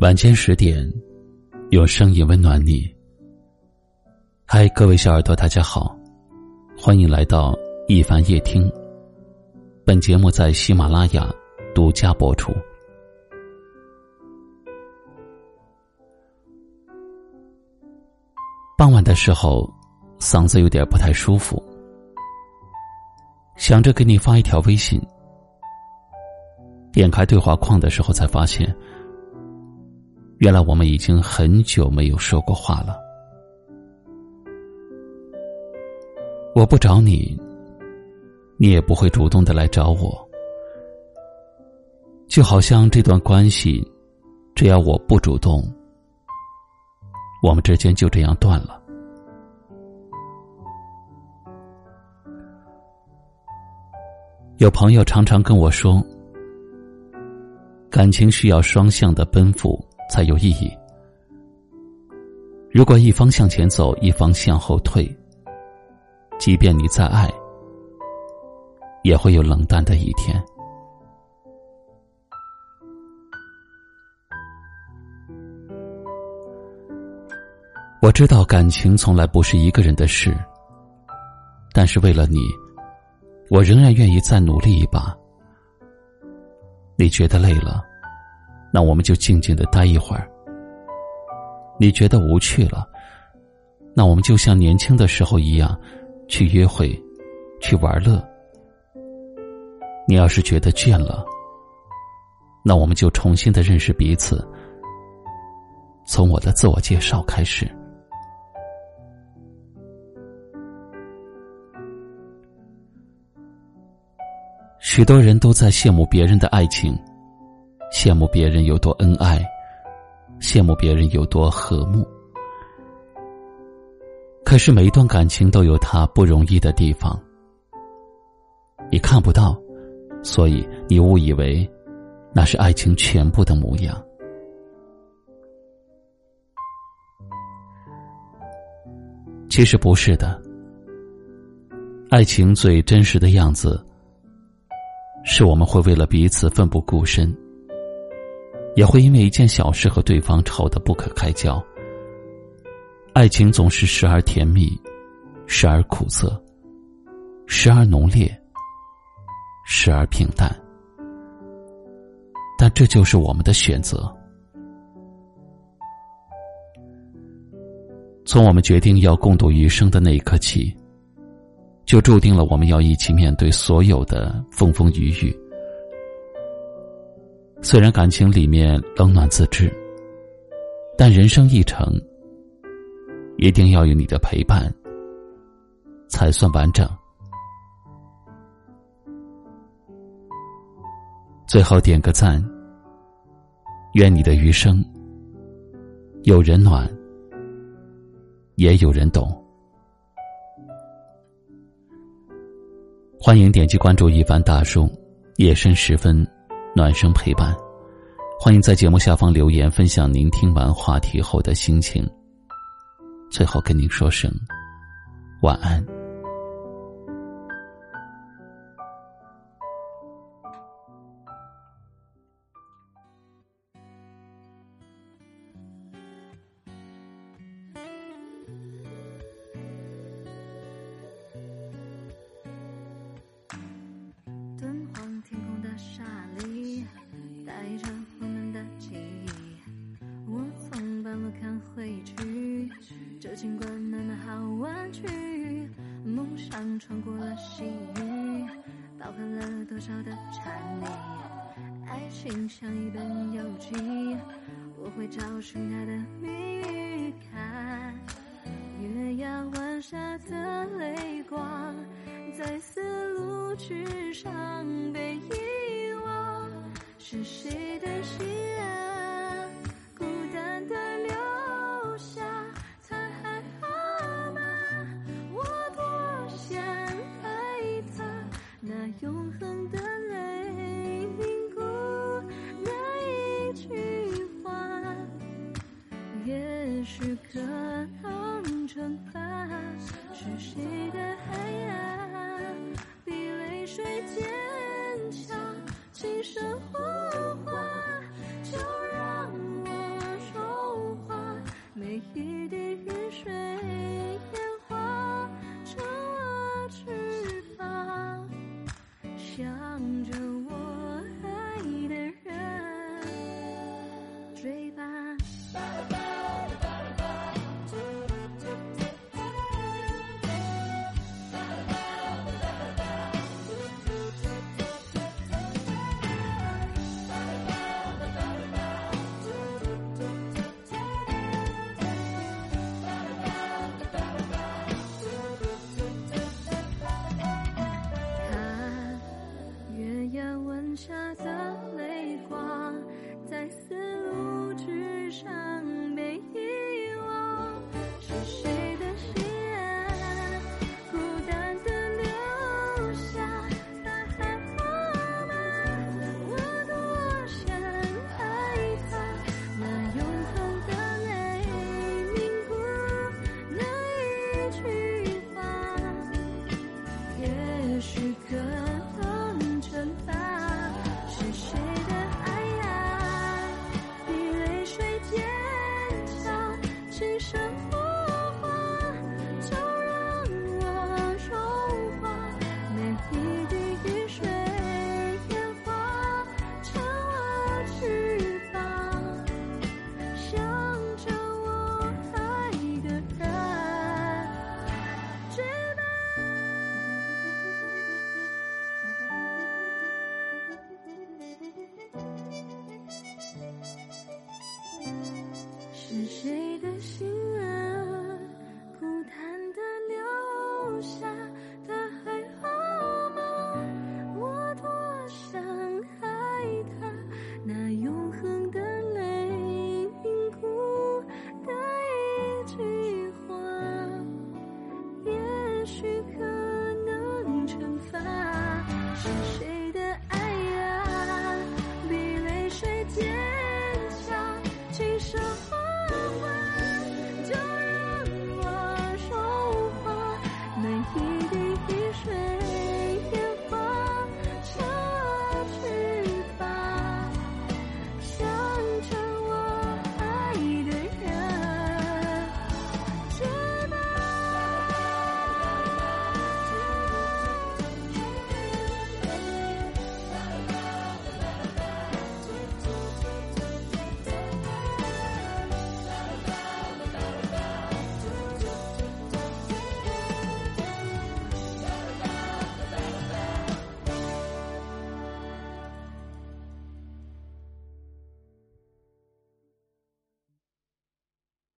晚间十点，用声音温暖你。嗨，各位小耳朵，大家好，欢迎来到一凡夜听。本节目在喜马拉雅独家播出。傍晚的时候，嗓子有点不太舒服，想着给你发一条微信。点开对话框的时候，才发现。原来我们已经很久没有说过话了。我不找你，你也不会主动的来找我。就好像这段关系，只要我不主动，我们之间就这样断了。有朋友常常跟我说，感情需要双向的奔赴。才有意义。如果一方向前走，一方向后退，即便你再爱，也会有冷淡的一天。我知道感情从来不是一个人的事，但是为了你，我仍然愿意再努力一把。你觉得累了？那我们就静静的待一会儿。你觉得无趣了，那我们就像年轻的时候一样，去约会，去玩乐。你要是觉得倦了，那我们就重新的认识彼此。从我的自我介绍开始。许多人都在羡慕别人的爱情。羡慕别人有多恩爱，羡慕别人有多和睦。可是每一段感情都有它不容易的地方，你看不到，所以你误以为那是爱情全部的模样。其实不是的，爱情最真实的样子，是我们会为了彼此奋不顾身。也会因为一件小事和对方吵得不可开交。爱情总是时而甜蜜，时而苦涩，时而浓烈，时而平淡。但这就是我们的选择。从我们决定要共度余生的那一刻起，就注定了我们要一起面对所有的风风雨雨。虽然感情里面冷暖自知，但人生一程，一定要有你的陪伴，才算完整。最后点个赞，愿你的余生有人暖，也有人懂。欢迎点击关注一凡大叔，夜深时分。暖声陪伴，欢迎在节目下方留言分享您听完话题后的心情。最后跟您说声晚安。的缠绵？爱情像一本游记，我会找寻它的谜语。看月牙湾下的泪光，在丝路之上被遗忘，是谁的心？坚强轻声是谁的心？